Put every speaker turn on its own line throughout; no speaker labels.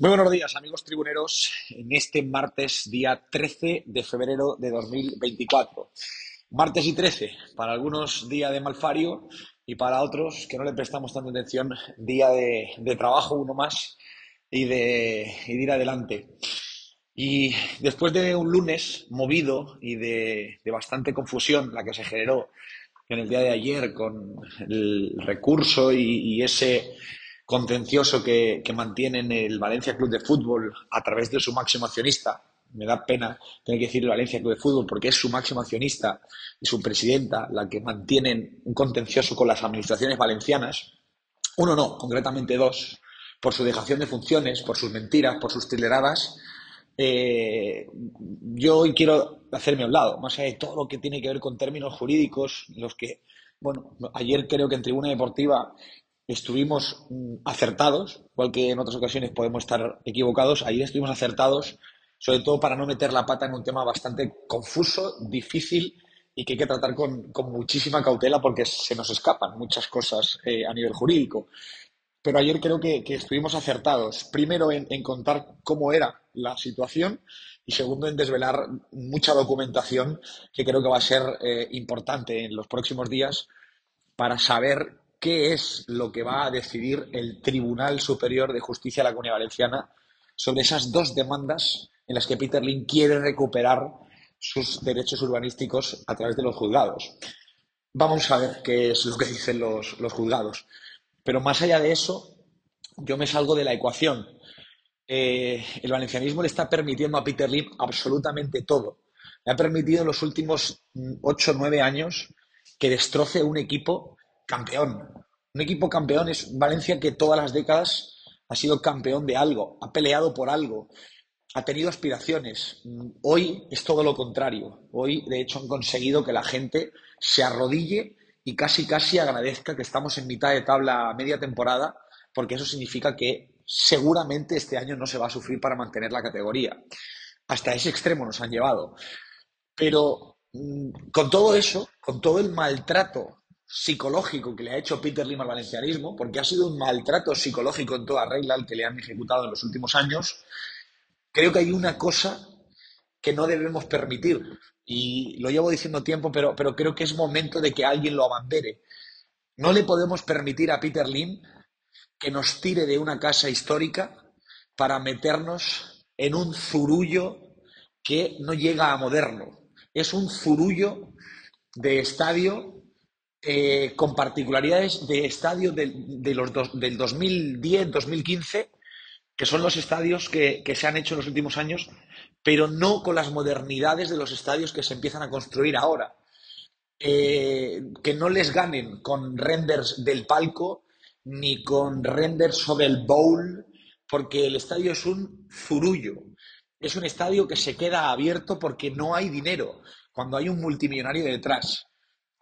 Muy buenos días, amigos tribuneros, en este martes, día 13 de febrero de 2024. Martes y 13, para algunos día de malfario y para otros que no le prestamos tanta atención, día de, trabajo, uno más, y de, y de ir adelante. Y después de un lunes movido y de, bastante confusión, la que se generó en el día de ayer con el recurso y, ese contencioso que, que mantienen el Valencia Club de Fútbol a través de su máximo accionista, me da pena tener que decir Valencia Club de Fútbol porque es su máximo accionista y su presidenta la que mantienen un contencioso con las administraciones valencianas. Uno no, concretamente dos, por su dejación de funciones, por sus mentiras, por sus trileradas eh, yo hoy quiero hacerme a un lado, más allá de todo lo que tiene que ver con términos jurídicos, los que, bueno, ayer creo que en Tribuna Deportiva estuvimos mm, acertados, igual que en otras ocasiones podemos estar equivocados, ayer estuvimos acertados, sobre todo para no meter la pata en un tema bastante confuso, difícil y que hay que tratar con, muchísima cautela porque se nos escapan muchas cosas eh, a nivel jurídico pero ayer creo que, estuvimos acertados. Primero en, contar cómo era la situación y segundo en desvelar mucha documentación que creo que va a ser eh, importante en los próximos días para saber qué es lo que va a decidir el Tribunal Superior de Justicia de la Comunidad Valenciana sobre esas dos demandas en las que Peter Lynn quiere recuperar sus derechos urbanísticos a través de los juzgados. Vamos a ver qué es lo que dicen los juzgados. Pero más allá de eso, yo me salgo de la ecuación. Eh, el valencianismo le está permitiendo a Peter Lim absolutamente todo. Le ha permitido en los últimos mm, ocho o nueve años que destroce un equipo campeón. Un equipo campeón es Valencia que todas las décadas ha sido campeón de algo, ha peleado por algo, ha tenido aspiraciones. Hoy es todo lo contrario. Hoy, de hecho, han conseguido que la gente se arrodille y casi casi agradezca que estamos en mitad de tabla media temporada, porque eso significa que seguramente este año no se va a sufrir para mantener la categoría. Hasta ese extremo nos han llevado. Pero mm, con todo eso, con todo el maltrato psicológico que le ha hecho Peter Lim al valencianismo, porque ha sido un maltrato psicológico en toda regla el que le han ejecutado en los últimos años, creo que hay una cosa que no debemos permitir, y lo llevo diciendo tiempo, pero, pero creo que es momento de que alguien lo abandere. No le podemos permitir a Peter Lim que nos tire de una casa histórica para meternos en un zurullo que no llega a moderno. Es un zurullo de estadio eh, con particularidades de estadio de, los del 2010, 2015, que son los estadios que, que se han hecho en los últimos años pero no con las modernidades de los estadios que se empiezan a construir ahora. Eh, que no les ganen con renders del palco ni con renders sobre el bowl, porque el estadio es un zurullo. Es un estadio que se queda abierto porque no hay dinero, cuando hay un multimillonario detrás.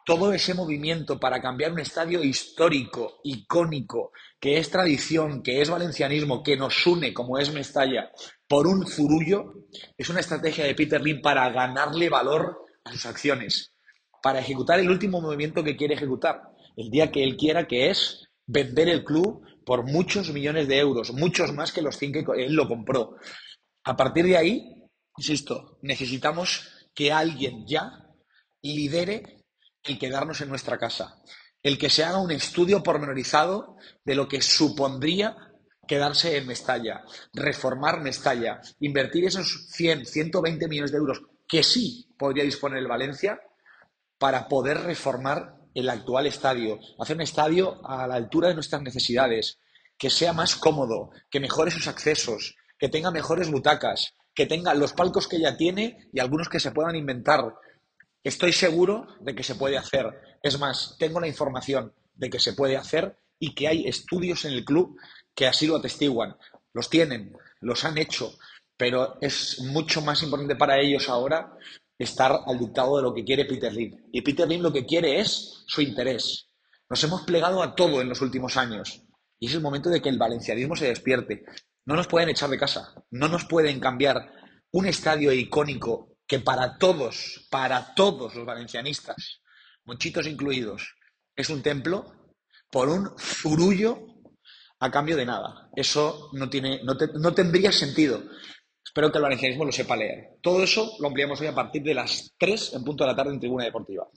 Todo ese movimiento para cambiar un estadio histórico, icónico, que es tradición, que es valencianismo, que nos une, como es Mestalla, por un zurullo, es una estrategia de Peter Lim para ganarle valor a sus acciones, para ejecutar el último movimiento que quiere ejecutar, el día que él quiera, que es vender el club por muchos millones de euros, muchos más que los cinco que él lo compró. A partir de ahí, insisto, necesitamos que alguien ya lidere el quedarnos en nuestra casa, el que se haga un estudio pormenorizado de lo que supondría quedarse en Mestalla, reformar Mestalla, invertir esos 100, 120 millones de euros que sí podría disponer el Valencia para poder reformar el actual estadio, hacer un estadio a la altura de nuestras necesidades, que sea más cómodo, que mejore sus accesos, que tenga mejores butacas, que tenga los palcos que ya tiene y algunos que se puedan inventar. Estoy seguro de que se puede hacer. Es más, tengo la información de que se puede hacer y que hay estudios en el club que así lo atestiguan. los tienen, los han hecho, pero es mucho más importante para ellos ahora estar al dictado de lo que quiere Peter Lim. Y Peter Lim lo que quiere es su interés. Nos hemos plegado a todo en los últimos años. Y es el momento de que el valencianismo se despierte. No nos pueden echar de casa, no nos pueden cambiar un estadio icónico que para todos, para todos los valencianistas, muchitos incluidos, es un templo por un zurullo a cambio de nada. Eso no, tiene, no, no tendría sentido. Espero que el valencianismo lo sepa leer. Todo eso lo ampliamos hoy a partir de las 3 en punto de la tarde en Tribuna Deportiva.